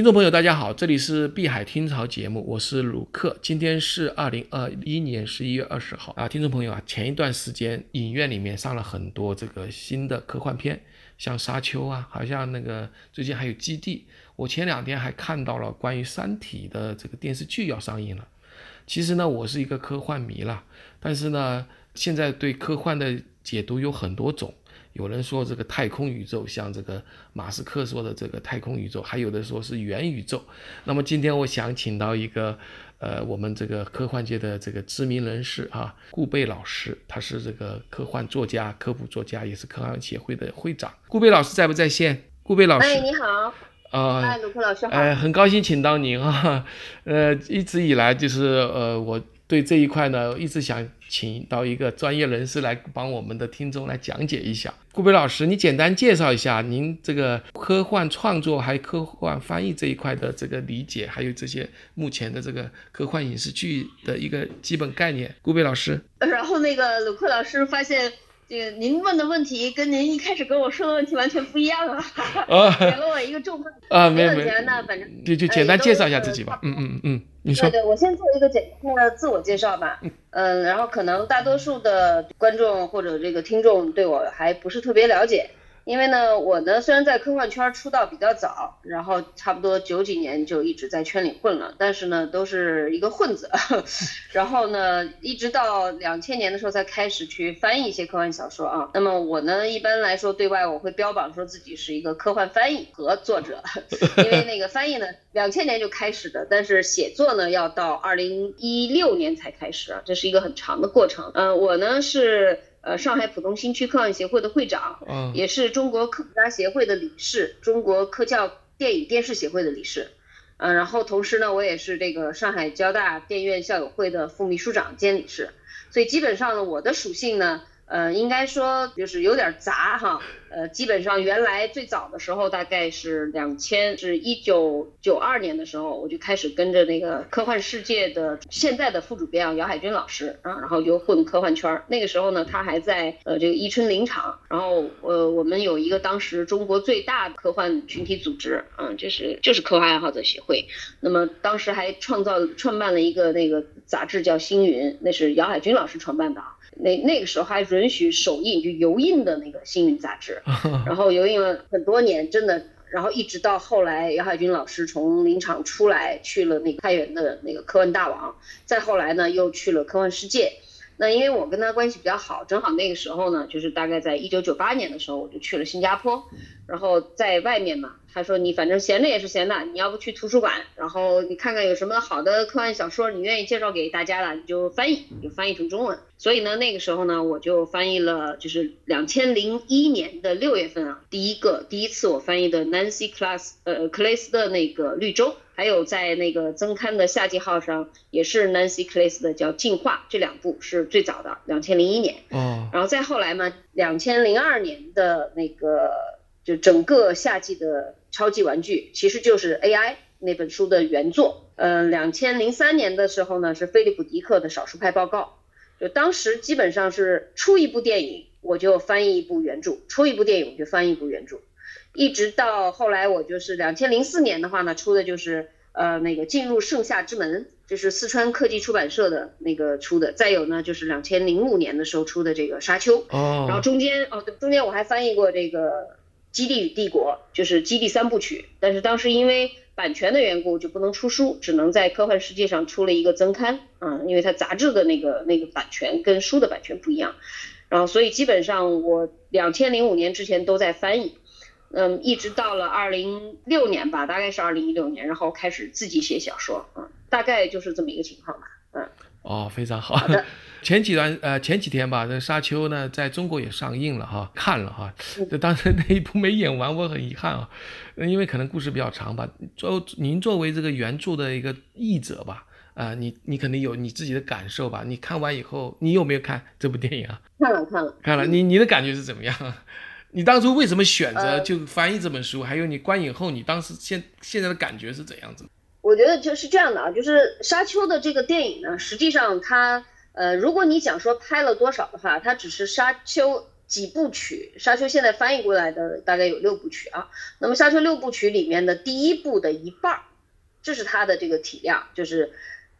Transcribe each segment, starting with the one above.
听众朋友，大家好，这里是碧海听潮节目，我是鲁克。今天是二零二一年十一月二十号啊，听众朋友啊，前一段时间影院里面上了很多这个新的科幻片，像《沙丘》啊，好像那个最近还有《基地》。我前两天还看到了关于《三体》的这个电视剧要上映了。其实呢，我是一个科幻迷了，但是呢，现在对科幻的解读有很多种。有人说这个太空宇宙像这个马斯克说的这个太空宇宙，还有的说是元宇宙。那么今天我想请到一个，呃，我们这个科幻界的这个知名人士啊，顾贝老师，他是这个科幻作家、科普作家，也是科幻协会的会长。顾贝老师在不在线？顾贝老师，哎，你好。啊，哎，卢克老师好。哎，很高兴请到您啊。呃，一直以来就是呃我。对这一块呢，一直想请到一个专业人士来帮我们的听众来讲解一下。顾北老师，你简单介绍一下您这个科幻创作还有科幻翻译这一块的这个理解，还有这些目前的这个科幻影视剧的一个基本概念。顾北老师，然后那个鲁克老师发现。这个您问的问题跟您一开始跟我说的问题完全不一样啊！给了我一个重磅啊，没有没有，那反正就就简单介绍一下自己吧。嗯嗯嗯，你说。对对，我先做一个简单的自我介绍吧。嗯，然后可能大多数的观众或者这个听众对我还不是特别了解。因为呢，我呢虽然在科幻圈出道比较早，然后差不多九几年就一直在圈里混了，但是呢都是一个混子，然后呢一直到两千年的时候才开始去翻译一些科幻小说啊。那么我呢一般来说对外我会标榜说自己是一个科幻翻译和作者，因为那个翻译呢两千年就开始的，但是写作呢要到二零一六年才开始啊，这是一个很长的过程。嗯，我呢是。呃，上海浦东新区科幻协会的会长，嗯，也是中国科普家协会的理事，中国科教电影电视协会的理事，嗯，然后同时呢，我也是这个上海交大电院校友会的副秘书长兼理事，所以基本上呢，我的属性呢。呃，应该说就是有点杂哈，呃，基本上原来最早的时候大概是两千是一九九二年的时候，我就开始跟着那个科幻世界的现在的副主编啊姚海军老师啊，然后就混科幻圈儿。那个时候呢，他还在呃这个伊春林场，然后呃我们有一个当时中国最大的科幻群体组织，嗯，就是就是科幻爱好者协会。那么当时还创造创办了一个那个杂志叫星云，那是姚海军老师创办的啊。那那个时候还允许手印，就油印的那个《幸运》杂志，然后油印了很多年，真的，然后一直到后来姚海军老师从林场出来，去了那个太原的那个科幻大王，再后来呢又去了科幻世界。那因为我跟他关系比较好，正好那个时候呢，就是大概在一九九八年的时候，我就去了新加坡，然后在外面嘛。他说你反正闲着也是闲的，你要不去图书馆，然后你看看有什么好的科幻小说，你愿意介绍给大家了，你就翻译，就翻译成中文。所以呢，那个时候呢，我就翻译了，就是两千零一年的六月份啊，第一个第一次我翻译的 Nancy Class 呃克雷斯的那个绿洲，还有在那个增刊的夏季号上也是 Nancy Class 的叫进化，这两部是最早的，两千零一年。哦。然后再后来嘛，两千零二年的那个就整个夏季的。超级玩具其实就是 AI 那本书的原作。呃，两千零三年的时候呢，是菲利普迪克的少数派报告。就当时基本上是出一部电影，我就翻译一部原著；出一部电影，我就翻译一部原著。一直到后来，我就是两千零四年的话呢，出的就是呃那个进入盛夏之门，就是四川科技出版社的那个出的。再有呢，就是两千零五年的时候出的这个沙丘。哦。然后中间哦，对，中间我还翻译过这个。《基地与帝国》就是《基地》三部曲，但是当时因为版权的缘故就不能出书，只能在科幻世界上出了一个增刊，嗯，因为它杂志的那个那个版权跟书的版权不一样，然后所以基本上我两千零五年之前都在翻译，嗯，一直到了二零六年吧，大概是二零一六年，然后开始自己写小说，嗯，大概就是这么一个情况吧，嗯。哦，非常好。前几段呃前几天吧，这《沙丘》呢在中国也上映了哈，看了哈。这当时那一部没演完，我很遗憾啊，因为可能故事比较长吧。作您作为这个原著的一个译者吧，啊，你你肯定有你自己的感受吧？你看完以后，你有没有看这部电影啊？看了看了看了。你你的感觉是怎么样？你当初为什么选择就翻译这本书？还有你观影后，你当时现现在的感觉是怎样子？我觉得就是这样的啊，就是沙丘的这个电影呢，实际上它，呃，如果你讲说拍了多少的话，它只是沙丘几部曲，《沙丘》现在翻译过来的大概有六部曲啊。那么《沙丘》六部曲里面的第一部的一半儿，这是它的这个体量，就是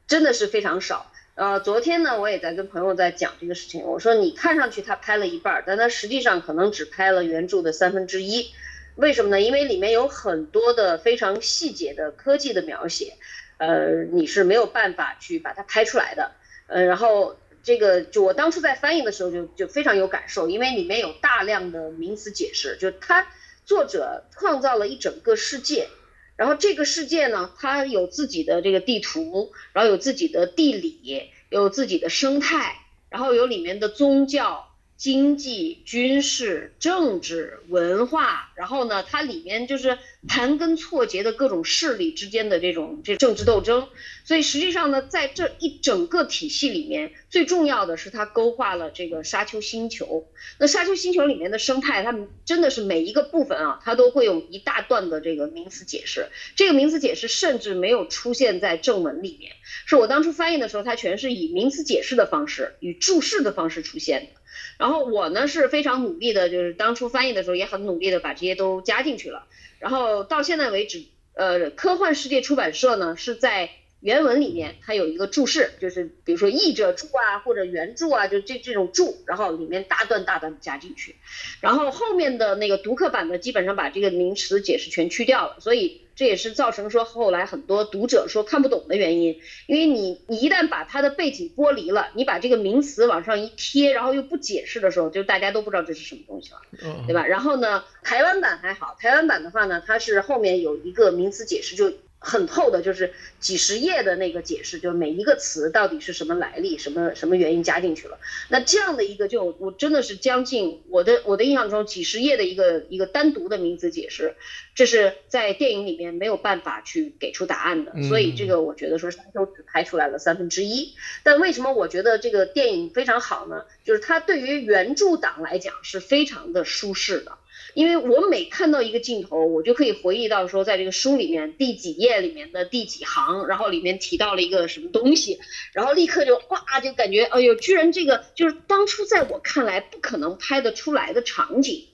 真的是非常少。呃，昨天呢，我也在跟朋友在讲这个事情，我说你看上去他拍了一半儿，但他实际上可能只拍了原著的三分之一。为什么呢？因为里面有很多的非常细节的科技的描写，呃，你是没有办法去把它拍出来的。嗯，然后。这个就我当初在翻译的时候就就非常有感受，因为里面有大量的名词解释，就他作者创造了一整个世界，然后这个世界呢，它有自己的这个地图，然后有自己的地理，有自己的生态，然后有里面的宗教。经济、军事、政治、文化，然后呢，它里面就是盘根错节的各种势力之间的这种这政治斗争。所以实际上呢，在这一整个体系里面，最重要的是它勾画了这个沙丘星球。那沙丘星球里面的生态，它真的是每一个部分啊，它都会有一大段的这个名词解释。这个名词解释甚至没有出现在正文里面，是我当初翻译的时候，它全是以名词解释的方式与注释的方式出现的。然后我呢是非常努力的，就是当初翻译的时候也很努力的把这些都加进去了。然后到现在为止，呃，科幻世界出版社呢是在原文里面它有一个注释，就是比如说译者注啊或者原著啊，就这这种注，然后里面大段大段加进去。然后后面的那个读客版的基本上把这个名词解释全去掉了，所以。这也是造成说后来很多读者说看不懂的原因，因为你你一旦把它的背景剥离了，你把这个名词往上一贴，然后又不解释的时候，就大家都不知道这是什么东西了，对吧？然后呢，台湾版还好，台湾版的话呢，它是后面有一个名词解释就。很厚的，就是几十页的那个解释，就每一个词到底是什么来历，什么什么原因加进去了。那这样的一个，就我真的是将近我的我的印象中几十页的一个一个单独的名词解释，这是在电影里面没有办法去给出答案的。所以这个我觉得说沙丘只拍出来了三分之一。但为什么我觉得这个电影非常好呢？就是它对于原著党来讲是非常的舒适的。因为我每看到一个镜头，我就可以回忆到说，在这个书里面第几页里面的第几行，然后里面提到了一个什么东西，然后立刻就哇，就感觉哎呦，居然这个就是当初在我看来不可能拍得出来的场景，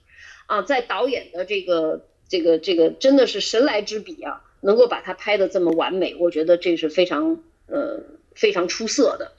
啊，在导演的这个这个这个真的是神来之笔啊，能够把它拍得这么完美，我觉得这是非常呃非常出色的。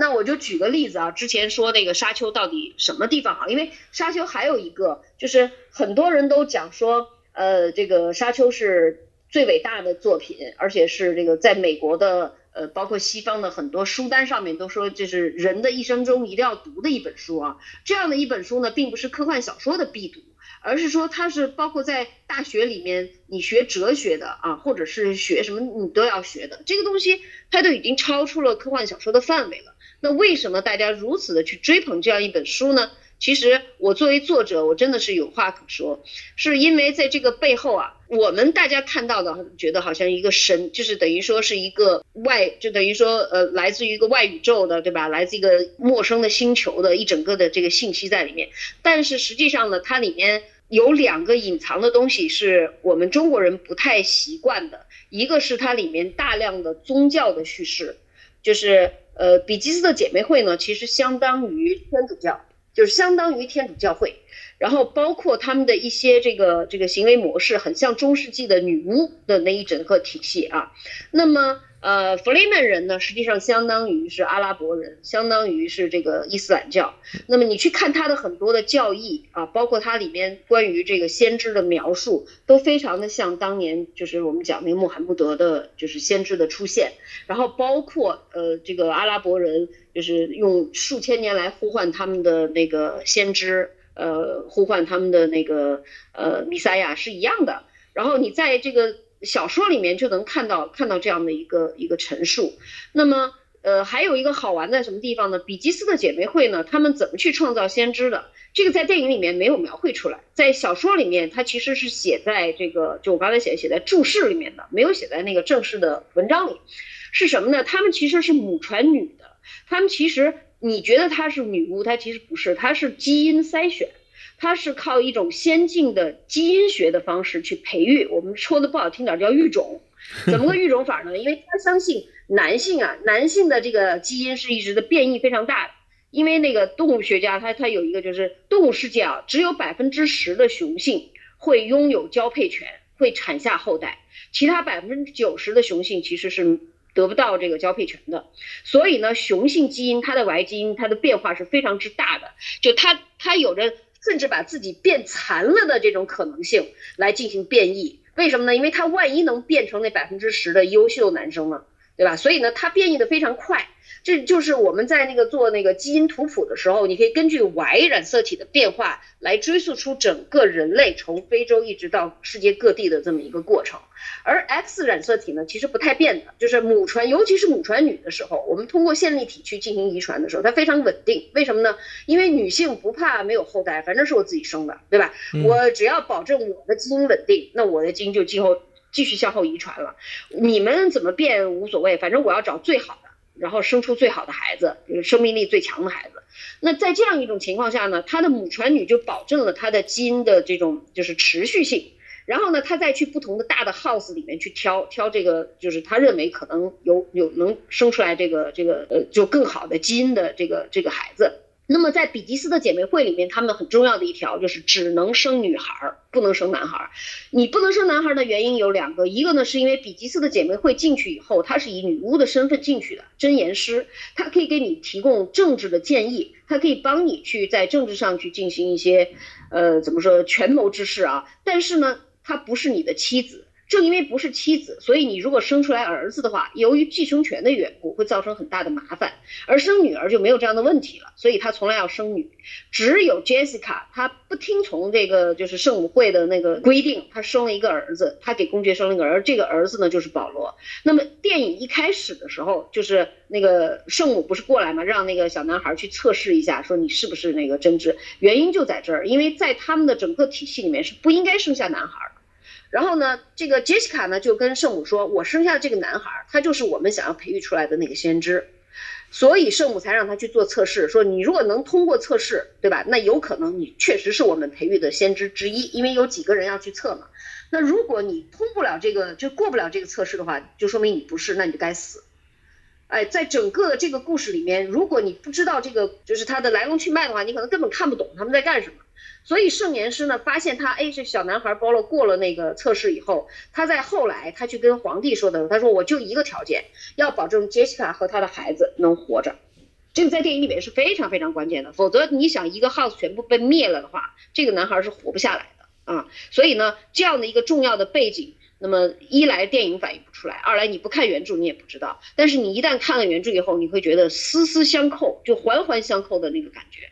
那我就举个例子啊，之前说那个沙丘到底什么地方好？因为沙丘还有一个，就是很多人都讲说，呃，这个沙丘是最伟大的作品，而且是这个在美国的，呃，包括西方的很多书单上面都说这是人的一生中一定要读的一本书啊。这样的一本书呢，并不是科幻小说的必读，而是说它是包括在大学里面你学哲学的啊，或者是学什么你都要学的这个东西，它都已经超出了科幻小说的范围了。那为什么大家如此的去追捧这样一本书呢？其实我作为作者，我真的是有话可说，是因为在这个背后啊，我们大家看到的，觉得好像一个神，就是等于说是一个外，就等于说呃，来自于一个外宇宙的，对吧？来自一个陌生的星球的一整个的这个信息在里面。但是实际上呢，它里面有两个隐藏的东西，是我们中国人不太习惯的，一个是它里面大量的宗教的叙事，就是。呃，比基斯的姐妹会呢，其实相当于天主教，就是相当于天主教会，然后包括他们的一些这个这个行为模式，很像中世纪的女巫的那一整个体系啊，那么。呃，弗雷曼人呢，实际上相当于是阿拉伯人，相当于是这个伊斯兰教。那么你去看他的很多的教义啊，包括它里面关于这个先知的描述，都非常的像当年就是我们讲那个穆罕默德的，就是先知的出现。然后包括呃这个阿拉伯人，就是用数千年来呼唤他们的那个先知，呃呼唤他们的那个呃弥赛亚是一样的。然后你在这个。小说里面就能看到看到这样的一个一个陈述，那么呃还有一个好玩在什么地方呢？比基斯的姐妹会呢，他们怎么去创造先知的？这个在电影里面没有描绘出来，在小说里面它其实是写在这个就我刚才写写在注释里面的，没有写在那个正式的文章里。是什么呢？他们其实是母传女的，他们其实你觉得她是女巫，她其实不是，她是基因筛选。它是靠一种先进的基因学的方式去培育，我们说的不好听点叫育种，怎么个育种法呢？因为他相信男性啊，男性的这个基因是一直的变异非常大的，因为那个动物学家他他有一个就是动物世界啊，只有百分之十的雄性会拥有交配权，会产下后代，其他百分之九十的雄性其实是得不到这个交配权的。所以呢，雄性基因它的 Y 基因它的变化是非常之大的，就它它有着甚至把自己变残了的这种可能性来进行变异。为什么呢？因为他万一能变成那百分之十的优秀男生呢，对吧？所以呢，它变异的非常快。这就是我们在那个做那个基因图谱的时候，你可以根据 Y 染色体的变化来追溯出整个人类从非洲一直到世界各地的这么一个过程。而 X 染色体呢，其实不太变的，就是母传，尤其是母传女的时候，我们通过线粒体去进行遗传的时候，它非常稳定。为什么呢？因为女性不怕没有后代，反正是我自己生的，对吧？我只要保证我的基因稳定，那我的基因就今后继续向后遗传了。你们怎么变无所谓，反正我要找最好的。然后生出最好的孩子，生命力最强的孩子。那在这样一种情况下呢，他的母传女就保证了他的基因的这种就是持续性。然后呢，他再去不同的大的 house 里面去挑挑这个，就是他认为可能有有能生出来这个这个呃就更好的基因的这个这个孩子。那么在比吉斯的姐妹会里面，他们很重要的一条就是只能生女孩，不能生男孩。你不能生男孩的原因有两个，一个呢是因为比吉斯的姐妹会进去以后，她是以女巫的身份进去的，真言师，她可以给你提供政治的建议，她可以帮你去在政治上去进行一些，呃，怎么说权谋之事啊。但是呢，她不是你的妻子。正因为不是妻子，所以你如果生出来儿子的话，由于继承权的缘故，会造成很大的麻烦。而生女儿就没有这样的问题了，所以她从来要生女。只有 Jessica，她不听从这个就是圣母会的那个规定，她生了一个儿子，她给公爵生了一个儿，这个儿子呢就是保罗。那么电影一开始的时候，就是那个圣母不是过来嘛，让那个小男孩去测试一下，说你是不是那个真知。原因就在这儿，因为在他们的整个体系里面是不应该生下男孩。然后呢，这个杰西卡呢就跟圣母说：“我生下的这个男孩，他就是我们想要培育出来的那个先知，所以圣母才让他去做测试，说你如果能通过测试，对吧？那有可能你确实是我们培育的先知之一，因为有几个人要去测嘛。那如果你通不了这个，就过不了这个测试的话，就说明你不是，那你就该死。哎，在整个的这个故事里面，如果你不知道这个就是它的来龙去脉的话，你可能根本看不懂他们在干什么。”所以圣言师呢，发现他哎，这小男孩包了过了那个测试以后，他在后来他去跟皇帝说的时候，他说我就一个条件，要保证杰西卡和他的孩子能活着，这个在电影里面是非常非常关键的，否则你想一个 house 全部被灭了的话，这个男孩是活不下来的啊。所以呢，这样的一个重要的背景，那么一来电影反映不出来，二来你不看原著你也不知道，但是你一旦看了原著以后，你会觉得丝丝相扣，就环环相扣的那个感觉。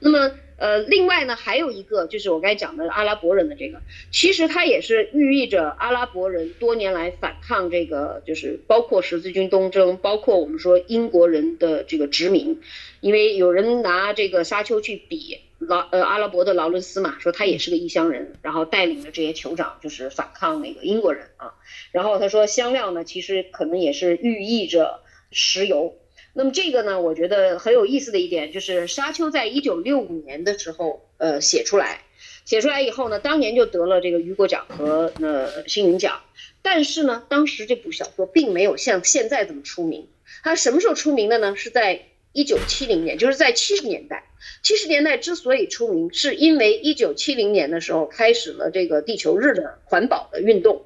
那么，呃，另外呢，还有一个就是我刚才讲的阿拉伯人的这个，其实它也是寓意着阿拉伯人多年来反抗这个，就是包括十字军东征，包括我们说英国人的这个殖民，因为有人拿这个沙丘去比劳呃阿拉伯的劳伦斯嘛，说他也是个异乡人，然后带领着这些酋长就是反抗那个英国人啊，然后他说香料呢，其实可能也是寓意着石油。那么这个呢，我觉得很有意思的一点就是，沙丘在一九六五年的时候，呃，写出来，写出来以后呢，当年就得了这个雨果奖和呃星云奖。但是呢，当时这部小说并没有像现在这么出名。它什么时候出名的呢？是在一九七零年，就是在七十年代。七十年代之所以出名，是因为一九七零年的时候开始了这个地球日的环保的运动。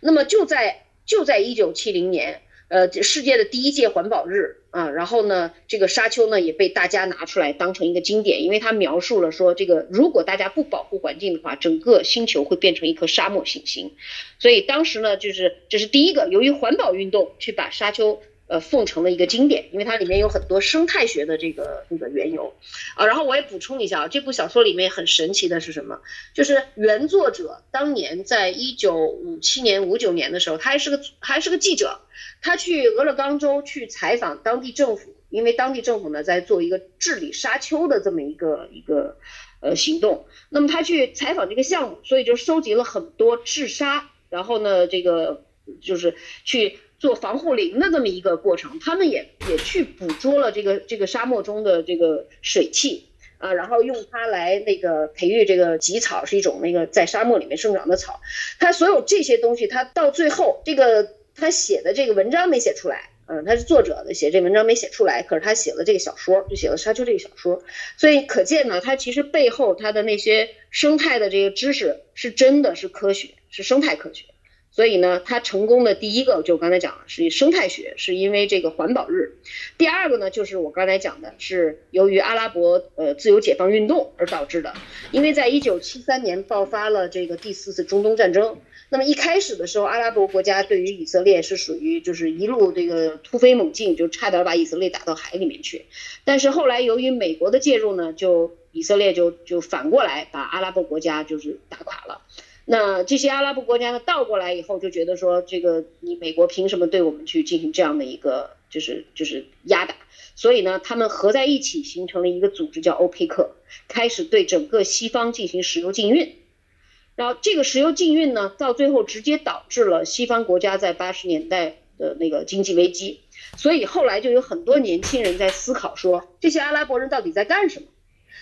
那么就在就在一九七零年。呃，世界的第一届环保日啊，然后呢，这个沙丘呢也被大家拿出来当成一个经典，因为它描述了说，这个如果大家不保护环境的话，整个星球会变成一颗沙漠行星，所以当时呢，就是这是第一个，由于环保运动去把沙丘。呃，奉承的一个经典，因为它里面有很多生态学的这个那个缘由啊。然后我也补充一下啊，这部小说里面很神奇的是什么？就是原作者当年在一九五七年、五九年的时候，他还是个还是个记者，他去俄勒冈州去采访当地政府，因为当地政府呢在做一个治理沙丘的这么一个一个呃行动。那么他去采访这个项目，所以就收集了很多治沙，然后呢，这个就是去。做防护林的这么一个过程，他们也也去捕捉了这个这个沙漠中的这个水汽啊，然后用它来那个培育这个棘草，是一种那个在沙漠里面生长的草。他所有这些东西，他到最后这个他写的这个文章没写出来。嗯，他是作者的，写这文章没写出来，可是他写了这个小说，就写了《沙丘》这个小说，所以可见呢，他其实背后他的那些生态的这个知识是真的是科学，是生态科学。所以呢，它成功的第一个就刚才讲了，是生态学，是因为这个环保日；第二个呢，就是我刚才讲的，是由于阿拉伯呃自由解放运动而导致的。因为在一九七三年爆发了这个第四次中东战争，那么一开始的时候，阿拉伯国家对于以色列是属于就是一路这个突飞猛进，就差点把以色列打到海里面去。但是后来由于美国的介入呢，就以色列就就反过来把阿拉伯国家就是打垮了。那这些阿拉伯国家呢，倒过来以后就觉得说，这个你美国凭什么对我们去进行这样的一个就是就是压打？所以呢，他们合在一起形成了一个组织叫欧佩克，开始对整个西方进行石油禁运。然后这个石油禁运呢，到最后直接导致了西方国家在八十年代的那个经济危机。所以后来就有很多年轻人在思考说，这些阿拉伯人到底在干什么？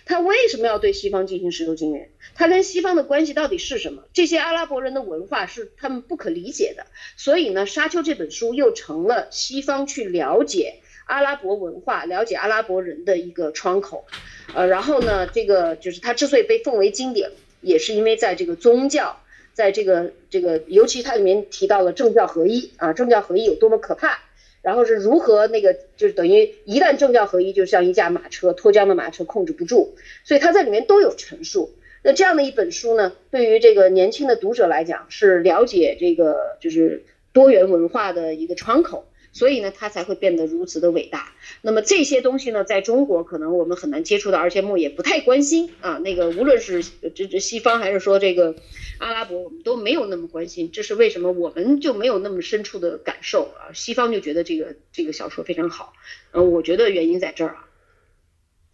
他为什么要对西方进行石油禁运？他跟西方的关系到底是什么？这些阿拉伯人的文化是他们不可理解的。所以呢，《沙丘》这本书又成了西方去了解阿拉伯文化、了解阿拉伯人的一个窗口。呃，然后呢，这个就是它之所以被奉为经典，也是因为在这个宗教，在这个这个，尤其它里面提到了政教合一啊，政教合一有多么可怕。然后是如何那个，就是等于一旦政教合一，就像一架马车脱缰的马车控制不住，所以他在里面都有陈述。那这样的一本书呢，对于这个年轻的读者来讲，是了解这个就是多元文化的一个窗口。所以呢，它才会变得如此的伟大。那么这些东西呢，在中国可能我们很难接触到，而且我也不太关心啊。那个无论是这这西方还是说这个阿拉伯，我们都没有那么关心。这是为什么？我们就没有那么深处的感受啊。西方就觉得这个这个小说非常好，嗯，我觉得原因在这儿啊。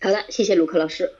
好的，谢谢卢克老师。